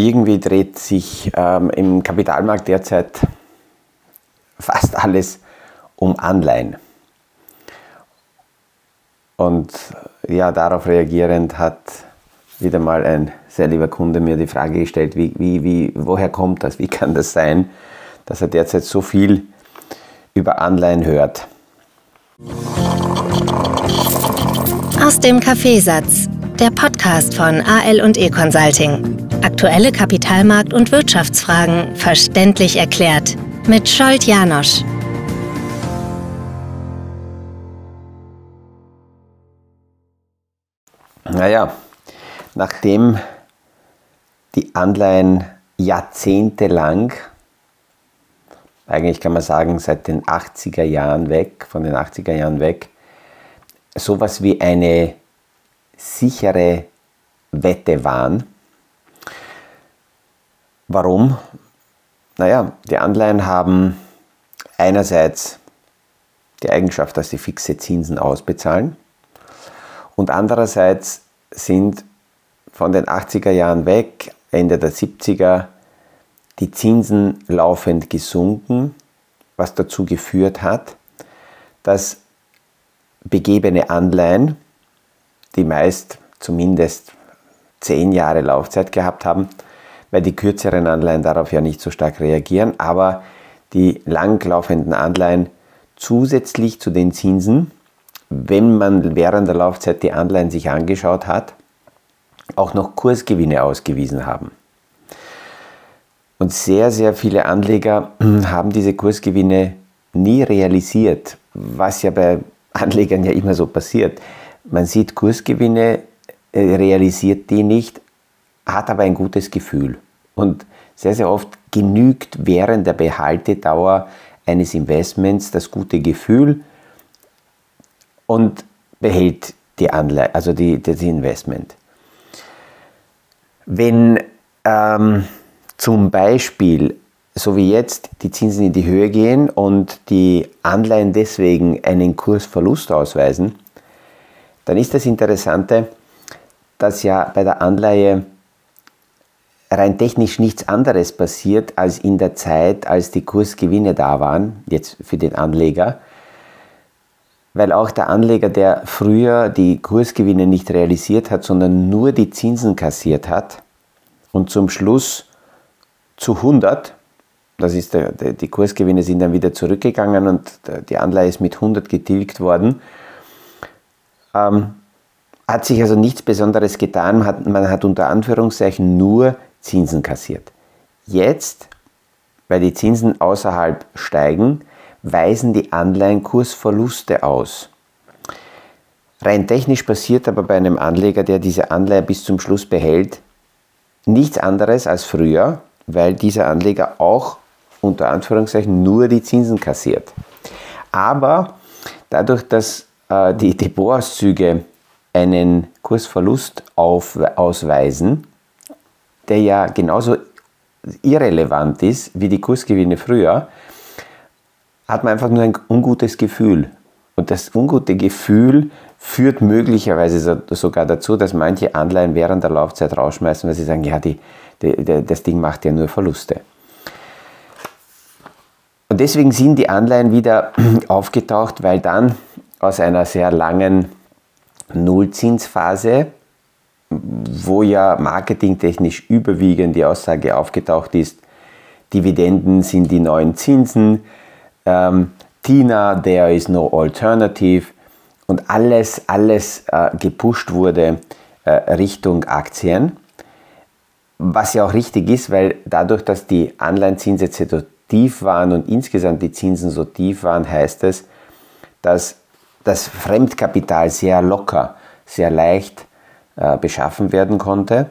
irgendwie dreht sich ähm, im Kapitalmarkt derzeit fast alles um Anleihen. Und ja, darauf reagierend hat wieder mal ein sehr lieber Kunde mir die Frage gestellt, wie, wie, wie, woher kommt das? Wie kann das sein, dass er derzeit so viel über Anleihen hört? Aus dem Kaffeesatz, der Podcast von AL und E Consulting. Aktuelle Kapitalmarkt- und Wirtschaftsfragen verständlich erklärt mit Scholt Janosch. Naja, nachdem die Anleihen jahrzehntelang, eigentlich kann man sagen seit den 80er Jahren weg, von den 80er Jahren weg, sowas wie eine sichere Wette waren. Warum? Naja, die Anleihen haben einerseits die Eigenschaft, dass sie fixe Zinsen ausbezahlen und andererseits sind von den 80er Jahren weg, Ende der 70er, die Zinsen laufend gesunken, was dazu geführt hat, dass begebene Anleihen, die meist zumindest zehn Jahre Laufzeit gehabt haben, weil die kürzeren Anleihen darauf ja nicht so stark reagieren, aber die langlaufenden Anleihen zusätzlich zu den Zinsen, wenn man während der Laufzeit die Anleihen sich angeschaut hat, auch noch Kursgewinne ausgewiesen haben. Und sehr, sehr viele Anleger haben diese Kursgewinne nie realisiert, was ja bei Anlegern ja immer so passiert. Man sieht Kursgewinne, äh, realisiert die nicht, hat aber ein gutes Gefühl. Und sehr, sehr oft genügt während der Behaltedauer eines Investments das gute Gefühl und behält die Anleihe, also die, das Investment. Wenn ähm, zum Beispiel, so wie jetzt, die Zinsen in die Höhe gehen und die Anleihen deswegen einen Kursverlust ausweisen, dann ist das Interessante, dass ja bei der Anleihe rein technisch nichts anderes passiert als in der Zeit, als die Kursgewinne da waren, jetzt für den Anleger, weil auch der Anleger, der früher die Kursgewinne nicht realisiert hat, sondern nur die Zinsen kassiert hat und zum Schluss zu 100, das ist der, die Kursgewinne sind dann wieder zurückgegangen und die Anleihe ist mit 100 getilgt worden, ähm, hat sich also nichts Besonderes getan. Man hat, man hat unter Anführungszeichen nur Zinsen kassiert. Jetzt, weil die Zinsen außerhalb steigen, weisen die Anleihen Kursverluste aus. Rein technisch passiert aber bei einem Anleger, der diese Anleihe bis zum Schluss behält, nichts anderes als früher, weil dieser Anleger auch unter Anführungszeichen nur die Zinsen kassiert. Aber dadurch, dass äh, die Depotauszüge einen Kursverlust auf, ausweisen, der ja genauso irrelevant ist wie die Kursgewinne früher, hat man einfach nur ein ungutes Gefühl. Und das ungute Gefühl führt möglicherweise sogar dazu, dass manche Anleihen während der Laufzeit rausschmeißen, weil sie sagen, ja, die, die, das Ding macht ja nur Verluste. Und deswegen sind die Anleihen wieder aufgetaucht, weil dann aus einer sehr langen Nullzinsphase wo ja marketingtechnisch überwiegend die Aussage aufgetaucht ist, Dividenden sind die neuen Zinsen, ähm, Tina, there is no alternative und alles, alles äh, gepusht wurde äh, Richtung Aktien. Was ja auch richtig ist, weil dadurch, dass die Anleihenzinssätze so tief waren und insgesamt die Zinsen so tief waren, heißt es, dass das Fremdkapital sehr locker, sehr leicht äh, beschaffen werden konnte.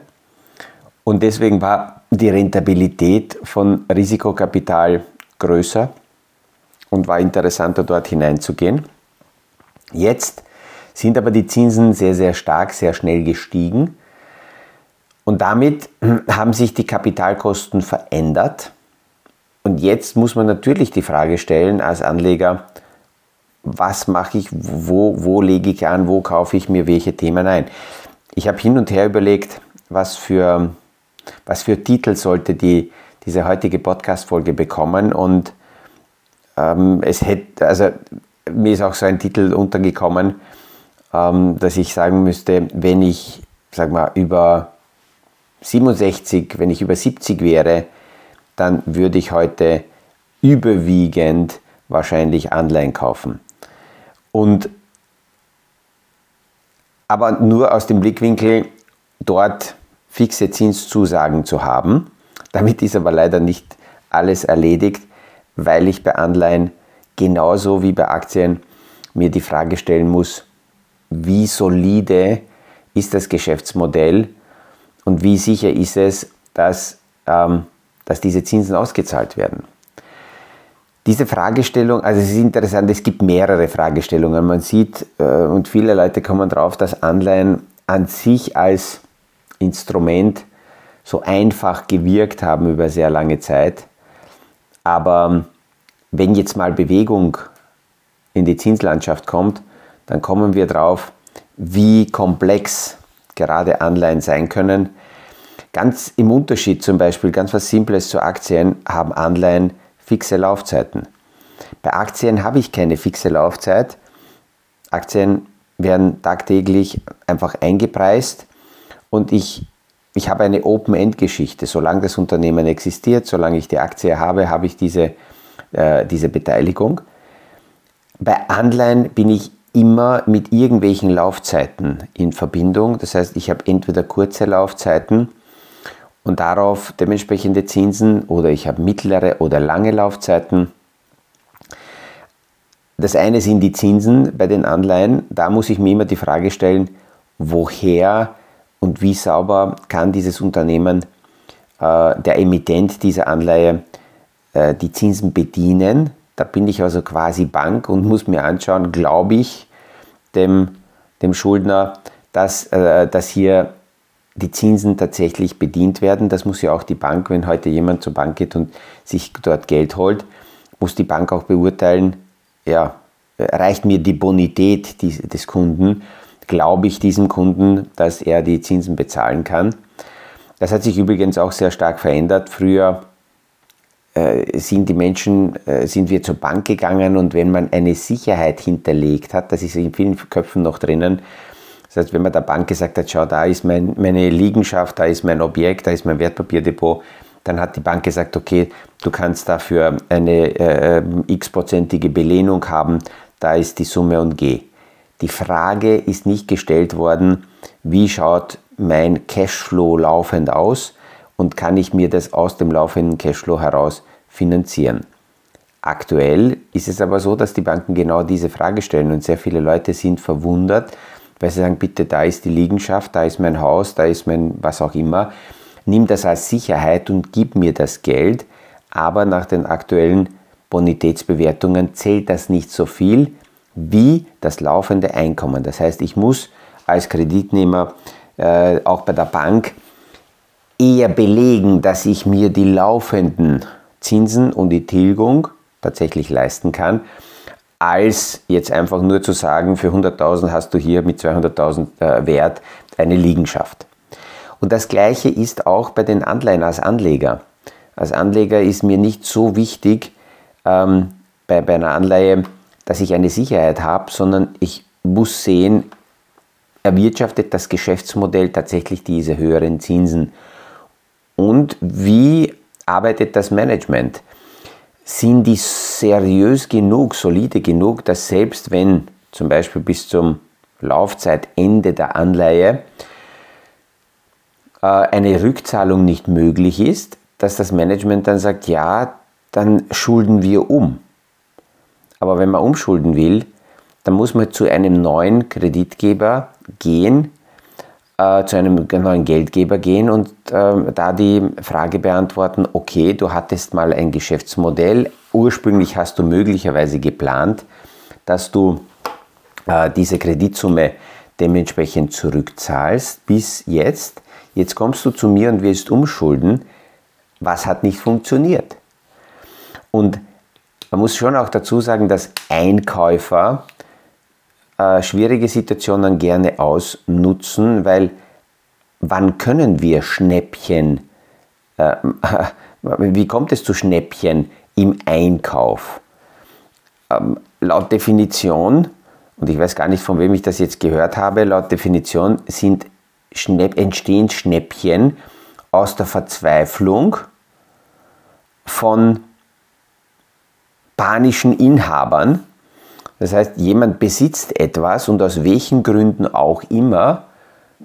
Und deswegen war die Rentabilität von Risikokapital größer und war interessanter dort hineinzugehen. Jetzt sind aber die Zinsen sehr, sehr stark, sehr schnell gestiegen. Und damit haben sich die Kapitalkosten verändert. Und jetzt muss man natürlich die Frage stellen als Anleger, was mache ich, wo, wo lege ich an, wo kaufe ich mir welche Themen ein ich habe hin und her überlegt, was für was für Titel sollte die, diese heutige Podcast-Folge bekommen. Und ähm, es hätte, also mir ist auch so ein Titel untergekommen, ähm, dass ich sagen müsste, wenn ich, sag mal, über 67, wenn ich über 70 wäre, dann würde ich heute überwiegend wahrscheinlich Anleihen kaufen. Und aber nur aus dem Blickwinkel, dort fixe Zinszusagen zu haben. Damit ist aber leider nicht alles erledigt, weil ich bei Anleihen genauso wie bei Aktien mir die Frage stellen muss, wie solide ist das Geschäftsmodell und wie sicher ist es, dass, ähm, dass diese Zinsen ausgezahlt werden. Diese Fragestellung, also es ist interessant, es gibt mehrere Fragestellungen. Man sieht, äh, und viele Leute kommen drauf, dass Anleihen an sich als Instrument so einfach gewirkt haben über sehr lange Zeit. Aber wenn jetzt mal Bewegung in die Zinslandschaft kommt, dann kommen wir drauf, wie komplex gerade Anleihen sein können. Ganz im Unterschied zum Beispiel, ganz was Simples zu Aktien, haben Anleihen fixe Laufzeiten. Bei Aktien habe ich keine fixe Laufzeit. Aktien werden tagtäglich einfach eingepreist und ich, ich habe eine Open-End-Geschichte. Solange das Unternehmen existiert, solange ich die Aktie habe, habe ich diese, äh, diese Beteiligung. Bei Anleihen bin ich immer mit irgendwelchen Laufzeiten in Verbindung. Das heißt, ich habe entweder kurze Laufzeiten und darauf dementsprechende Zinsen oder ich habe mittlere oder lange Laufzeiten. Das eine sind die Zinsen bei den Anleihen. Da muss ich mir immer die Frage stellen, woher und wie sauber kann dieses Unternehmen, äh, der Emittent dieser Anleihe, äh, die Zinsen bedienen. Da bin ich also quasi Bank und muss mir anschauen, glaube ich dem, dem Schuldner, dass, äh, dass hier die Zinsen tatsächlich bedient werden. Das muss ja auch die Bank, wenn heute jemand zur Bank geht und sich dort Geld holt, muss die Bank auch beurteilen, ja, reicht mir die Bonität des Kunden, glaube ich diesem Kunden, dass er die Zinsen bezahlen kann. Das hat sich übrigens auch sehr stark verändert. Früher äh, sind die Menschen, äh, sind wir zur Bank gegangen und wenn man eine Sicherheit hinterlegt hat, das ist in vielen Köpfen noch drinnen, das heißt, wenn man der Bank gesagt hat, schau, da ist mein, meine Liegenschaft, da ist mein Objekt, da ist mein Wertpapierdepot, dann hat die Bank gesagt, okay, du kannst dafür eine äh, x-prozentige Belehnung haben, da ist die Summe und geh. Die Frage ist nicht gestellt worden, wie schaut mein Cashflow laufend aus und kann ich mir das aus dem laufenden Cashflow heraus finanzieren. Aktuell ist es aber so, dass die Banken genau diese Frage stellen und sehr viele Leute sind verwundert, weil sie sagen, bitte, da ist die Liegenschaft, da ist mein Haus, da ist mein was auch immer. Nimm das als Sicherheit und gib mir das Geld, aber nach den aktuellen Bonitätsbewertungen zählt das nicht so viel wie das laufende Einkommen. Das heißt, ich muss als Kreditnehmer äh, auch bei der Bank eher belegen, dass ich mir die laufenden Zinsen und die Tilgung tatsächlich leisten kann, als jetzt einfach nur zu sagen, für 100.000 hast du hier mit 200.000 äh, Wert eine Liegenschaft. Und das Gleiche ist auch bei den Anleihen als Anleger. Als Anleger ist mir nicht so wichtig ähm, bei, bei einer Anleihe, dass ich eine Sicherheit habe, sondern ich muss sehen, erwirtschaftet das Geschäftsmodell tatsächlich diese höheren Zinsen. Und wie arbeitet das Management? Sind die seriös genug, solide genug, dass selbst wenn zum Beispiel bis zum Laufzeitende der Anleihe äh, eine Rückzahlung nicht möglich ist, dass das Management dann sagt, ja, dann schulden wir um. Aber wenn man umschulden will, dann muss man zu einem neuen Kreditgeber gehen, äh, zu einem neuen Geldgeber gehen und äh, da die Frage beantworten, okay, du hattest mal ein Geschäftsmodell, ursprünglich hast du möglicherweise geplant, dass du äh, diese Kreditsumme dementsprechend zurückzahlst bis jetzt. Jetzt kommst du zu mir und willst umschulden. Was hat nicht funktioniert? Und man muss schon auch dazu sagen, dass Einkäufer äh, schwierige Situationen gerne ausnutzen, weil wann können wir Schnäppchen äh, wie kommt es zu Schnäppchen im Einkauf? Ähm, laut Definition, und ich weiß gar nicht, von wem ich das jetzt gehört habe, laut Definition sind Schnäpp, entstehen Schnäppchen aus der Verzweiflung von panischen Inhabern. Das heißt, jemand besitzt etwas und aus welchen Gründen auch immer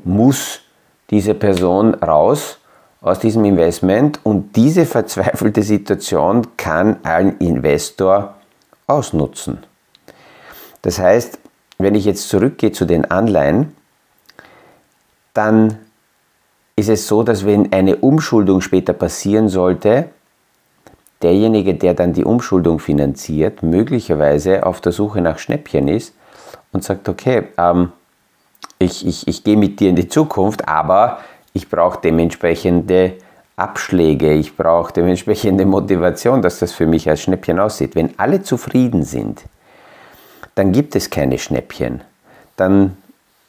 muss diese Person raus aus diesem Investment und diese verzweifelte Situation kann ein Investor ausnutzen. Das heißt, wenn ich jetzt zurückgehe zu den Anleihen, dann ist es so, dass wenn eine Umschuldung später passieren sollte, derjenige, der dann die Umschuldung finanziert, möglicherweise auf der Suche nach Schnäppchen ist und sagt, okay, ähm, ich, ich, ich gehe mit dir in die Zukunft, aber ich brauche dementsprechende Abschläge, ich brauche dementsprechende Motivation, dass das für mich als Schnäppchen aussieht. Wenn alle zufrieden sind, dann gibt es keine Schnäppchen. Dann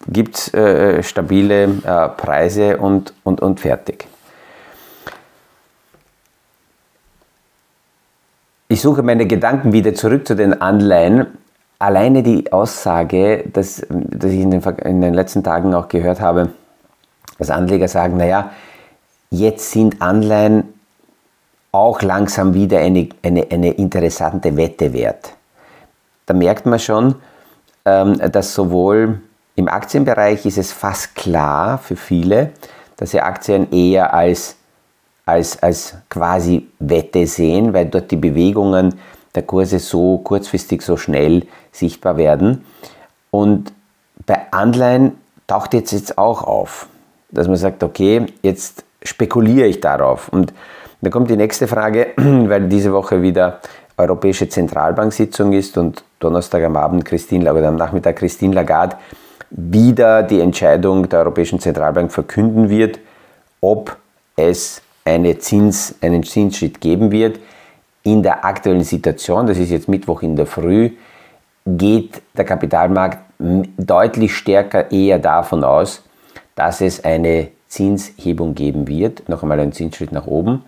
gibt es äh, stabile äh, Preise und, und, und fertig. Ich suche meine Gedanken wieder zurück zu den Anleihen. Alleine die Aussage, dass, dass ich in den, in den letzten Tagen auch gehört habe, dass Anleger sagen, naja, jetzt sind Anleihen auch langsam wieder eine, eine, eine interessante Wette wert. Da merkt man schon, ähm, dass sowohl im Aktienbereich ist es fast klar für viele, dass sie Aktien eher als, als, als quasi Wette sehen, weil dort die Bewegungen der Kurse so kurzfristig so schnell sichtbar werden. Und bei Anleihen taucht jetzt, jetzt auch auf, dass man sagt, okay, jetzt spekuliere ich darauf. Und da kommt die nächste Frage, weil diese Woche wieder Europäische Zentralbank-Sitzung ist und Donnerstag am Abend Christine oder am Nachmittag Christine Lagarde wieder die Entscheidung der Europäischen Zentralbank verkünden wird, ob es eine Zins, einen Zinsschritt geben wird. In der aktuellen Situation, das ist jetzt Mittwoch in der Früh, geht der Kapitalmarkt deutlich stärker eher davon aus, dass es eine Zinshebung geben wird, noch einmal einen Zinsschritt nach oben,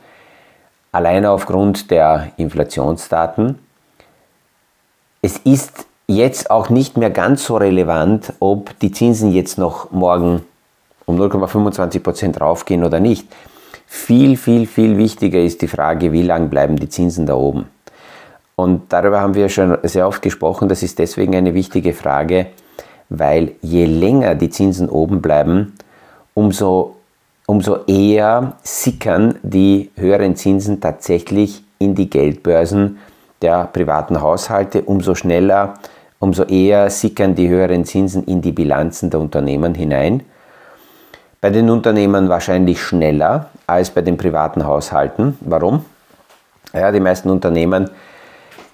alleine aufgrund der Inflationsdaten. Es ist jetzt auch nicht mehr ganz so relevant, ob die Zinsen jetzt noch morgen um 0,25 Prozent raufgehen oder nicht. Viel, viel, viel wichtiger ist die Frage, wie lange bleiben die Zinsen da oben. Und darüber haben wir schon sehr oft gesprochen. Das ist deswegen eine wichtige Frage, weil je länger die Zinsen oben bleiben, umso, umso eher sickern die höheren Zinsen tatsächlich in die Geldbörsen der privaten Haushalte, umso schneller umso eher sickern die höheren Zinsen in die Bilanzen der Unternehmen hinein. Bei den Unternehmen wahrscheinlich schneller als bei den privaten Haushalten. Warum? Ja, die meisten Unternehmen,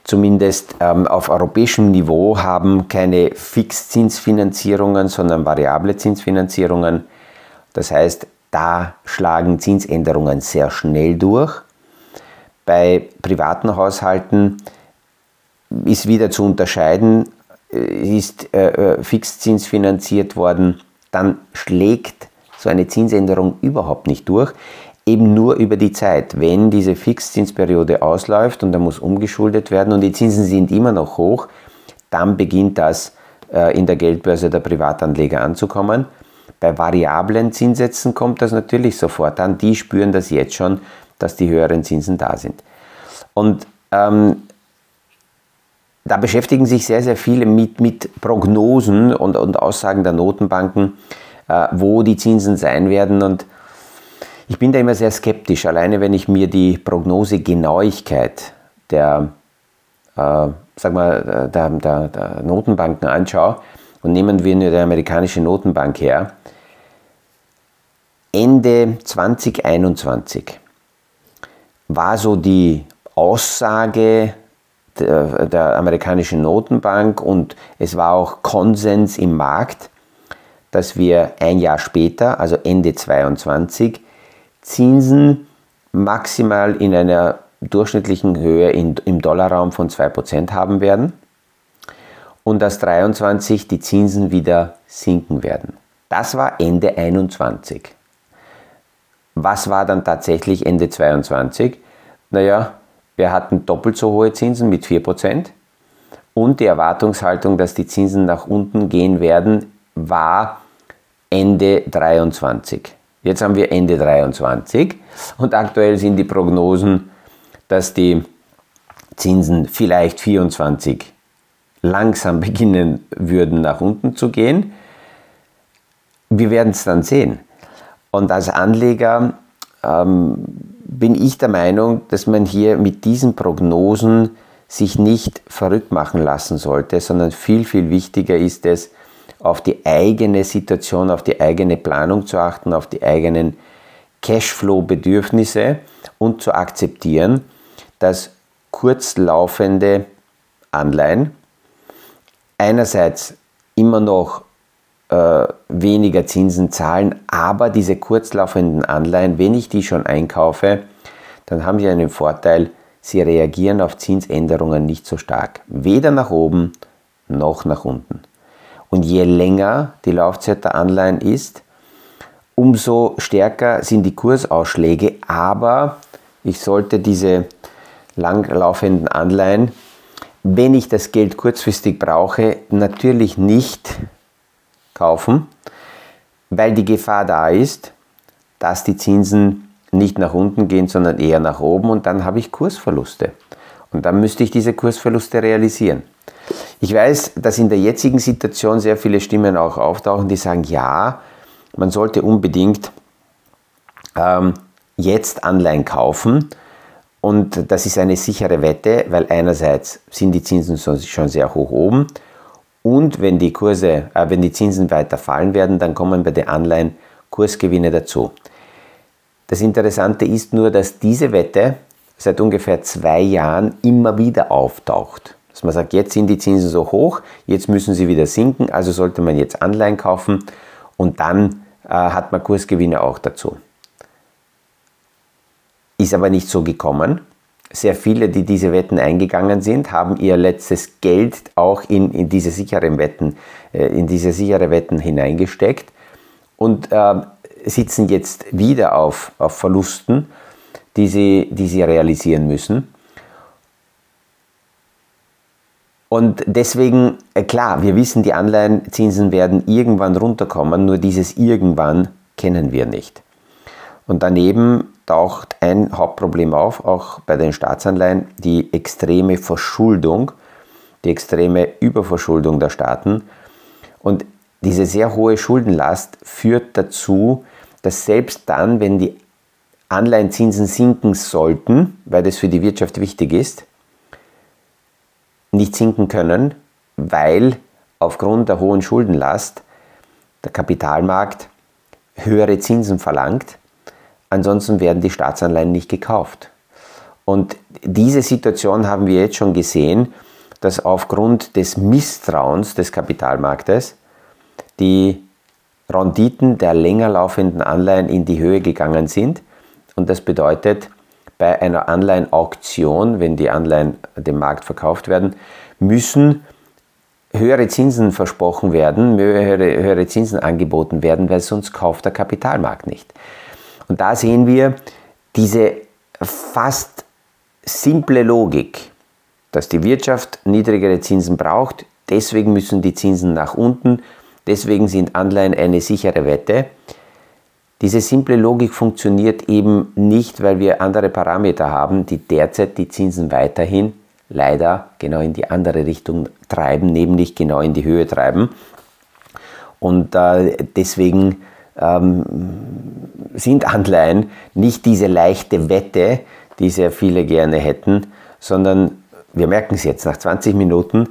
zumindest ähm, auf europäischem Niveau, haben keine Fixzinsfinanzierungen, sondern variable Zinsfinanzierungen. Das heißt, da schlagen Zinsänderungen sehr schnell durch. Bei privaten Haushalten ist wieder zu unterscheiden, äh, ist äh, äh, Fixzins finanziert worden, dann schlägt so eine Zinsänderung überhaupt nicht durch, eben nur über die Zeit. Wenn diese Fixzinsperiode ausläuft und da muss umgeschuldet werden und die Zinsen sind immer noch hoch, dann beginnt das äh, in der Geldbörse der Privatanleger anzukommen. Bei variablen Zinssätzen kommt das natürlich sofort an. Die spüren das jetzt schon, dass die höheren Zinsen da sind. Und ähm, da beschäftigen sich sehr, sehr viele mit, mit Prognosen und, und Aussagen der Notenbanken, wo die Zinsen sein werden. Und ich bin da immer sehr skeptisch, alleine wenn ich mir die Prognosegenauigkeit der, äh, sag mal, der, der, der Notenbanken anschaue. Und nehmen wir nur die amerikanische Notenbank her. Ende 2021 war so die Aussage der, der amerikanischen Notenbank und es war auch Konsens im Markt, dass wir ein Jahr später, also Ende 2022, Zinsen maximal in einer durchschnittlichen Höhe in, im Dollarraum von 2% haben werden und dass 23 die Zinsen wieder sinken werden. Das war Ende 21. was war dann tatsächlich Ende 22? Naja, wir hatten doppelt so hohe Zinsen mit 4% und die Erwartungshaltung, dass die Zinsen nach unten gehen werden, war Ende 23. Jetzt haben wir Ende 23 und aktuell sind die Prognosen, dass die Zinsen vielleicht 24 langsam beginnen würden nach unten zu gehen. Wir werden es dann sehen. Und als Anleger ähm, bin ich der Meinung, dass man hier mit diesen Prognosen sich nicht verrückt machen lassen sollte, sondern viel, viel wichtiger ist es, auf die eigene Situation, auf die eigene Planung zu achten, auf die eigenen Cashflow-Bedürfnisse und zu akzeptieren, dass kurzlaufende Anleihen einerseits immer noch äh, weniger Zinsen zahlen, aber diese kurzlaufenden Anleihen, wenn ich die schon einkaufe, dann haben sie einen Vorteil, sie reagieren auf Zinsänderungen nicht so stark, weder nach oben noch nach unten. Und je länger die Laufzeit der Anleihen ist, umso stärker sind die Kursausschläge, aber ich sollte diese langlaufenden Anleihen, wenn ich das Geld kurzfristig brauche, natürlich nicht kaufen, weil die Gefahr da ist, dass die Zinsen nicht nach unten gehen, sondern eher nach oben und dann habe ich Kursverluste. Und dann müsste ich diese Kursverluste realisieren. Ich weiß, dass in der jetzigen Situation sehr viele Stimmen auch auftauchen, die sagen, ja, man sollte unbedingt ähm, jetzt Anleihen kaufen. Und das ist eine sichere Wette, weil einerseits sind die Zinsen schon sehr hoch oben und wenn die Kurse, äh, wenn die Zinsen weiter fallen werden, dann kommen bei den Anleihen Kursgewinne dazu. Das Interessante ist nur, dass diese Wette seit ungefähr zwei Jahren immer wieder auftaucht. Dass man sagt, jetzt sind die Zinsen so hoch, jetzt müssen sie wieder sinken, also sollte man jetzt Anleihen kaufen und dann äh, hat man Kursgewinne auch dazu. Ist aber nicht so gekommen. Sehr viele, die diese Wetten eingegangen sind, haben ihr letztes Geld auch in, in diese sicheren Wetten, äh, in diese sichere Wetten hineingesteckt und äh, sitzen jetzt wieder auf, auf Verlusten, die sie, die sie realisieren müssen. Und deswegen, äh, klar, wir wissen, die Anleihenzinsen werden irgendwann runterkommen, nur dieses irgendwann kennen wir nicht. Und daneben taucht ein Hauptproblem auf, auch bei den Staatsanleihen, die extreme Verschuldung, die extreme Überverschuldung der Staaten. Und diese sehr hohe Schuldenlast führt dazu, dass selbst dann, wenn die Anleihenzinsen sinken sollten, weil das für die Wirtschaft wichtig ist, nicht sinken können, weil aufgrund der hohen Schuldenlast der Kapitalmarkt höhere Zinsen verlangt. Ansonsten werden die Staatsanleihen nicht gekauft. Und diese Situation haben wir jetzt schon gesehen, dass aufgrund des Misstrauens des Kapitalmarktes die Renditen der länger laufenden Anleihen in die Höhe gegangen sind. Und das bedeutet, bei einer Anleihenauktion, wenn die Anleihen dem Markt verkauft werden, müssen höhere Zinsen versprochen werden, höhere, höhere Zinsen angeboten werden, weil sonst kauft der Kapitalmarkt nicht. Und da sehen wir diese fast simple Logik, dass die Wirtschaft niedrigere Zinsen braucht, deswegen müssen die Zinsen nach unten, deswegen sind Anleihen eine sichere Wette. Diese simple Logik funktioniert eben nicht, weil wir andere Parameter haben, die derzeit die Zinsen weiterhin leider genau in die andere Richtung treiben, nämlich genau in die Höhe treiben. Und äh, deswegen ähm, sind Anleihen nicht diese leichte Wette, die sehr viele gerne hätten, sondern wir merken es jetzt nach 20 Minuten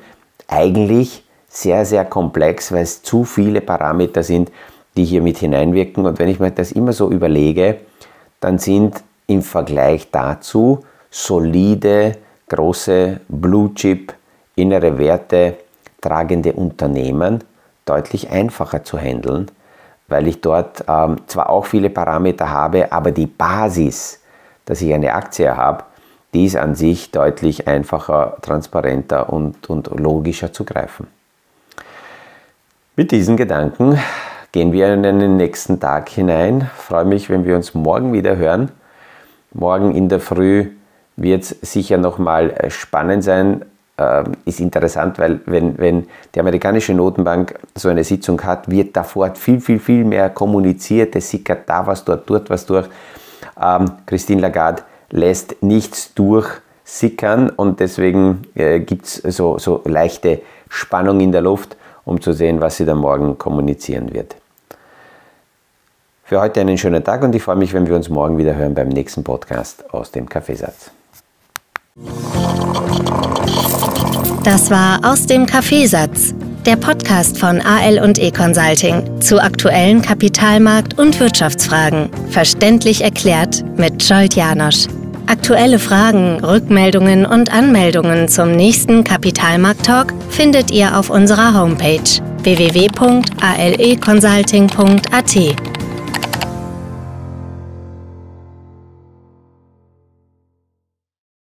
eigentlich sehr, sehr komplex, weil es zu viele Parameter sind, die hier mit hineinwirken. Und wenn ich mir das immer so überlege, dann sind im Vergleich dazu solide, große Blue Chip, innere Werte tragende Unternehmen deutlich einfacher zu handeln, weil ich dort ähm, zwar auch viele Parameter habe, aber die Basis, dass ich eine Aktie habe, die ist an sich deutlich einfacher, transparenter und, und logischer zu greifen. Mit diesen Gedanken gehen wir in den nächsten Tag hinein. Ich freue mich, wenn wir uns morgen wieder hören. Morgen in der Früh wird es sicher nochmal äh, spannend sein. Ähm, ist interessant, weil wenn, wenn die amerikanische Notenbank so eine Sitzung hat, wird davor viel, viel, viel mehr kommuniziert. Es sickert da was, dort, dort was durch. Ähm, Christine Lagarde lässt nichts durchsickern und deswegen äh, gibt es so, so leichte Spannung in der Luft, um zu sehen, was sie dann morgen kommunizieren wird. Für heute einen schönen Tag und ich freue mich, wenn wir uns morgen wieder hören beim nächsten Podcast aus dem Kaffeesatz. Das war aus dem Kaffeesatz, der Podcast von AL und E Consulting zu aktuellen Kapitalmarkt- und Wirtschaftsfragen, verständlich erklärt mit Scholt Janosch. Aktuelle Fragen, Rückmeldungen und Anmeldungen zum nächsten Kapitalmarkt-Talk findet ihr auf unserer Homepage www.aleconsulting.at.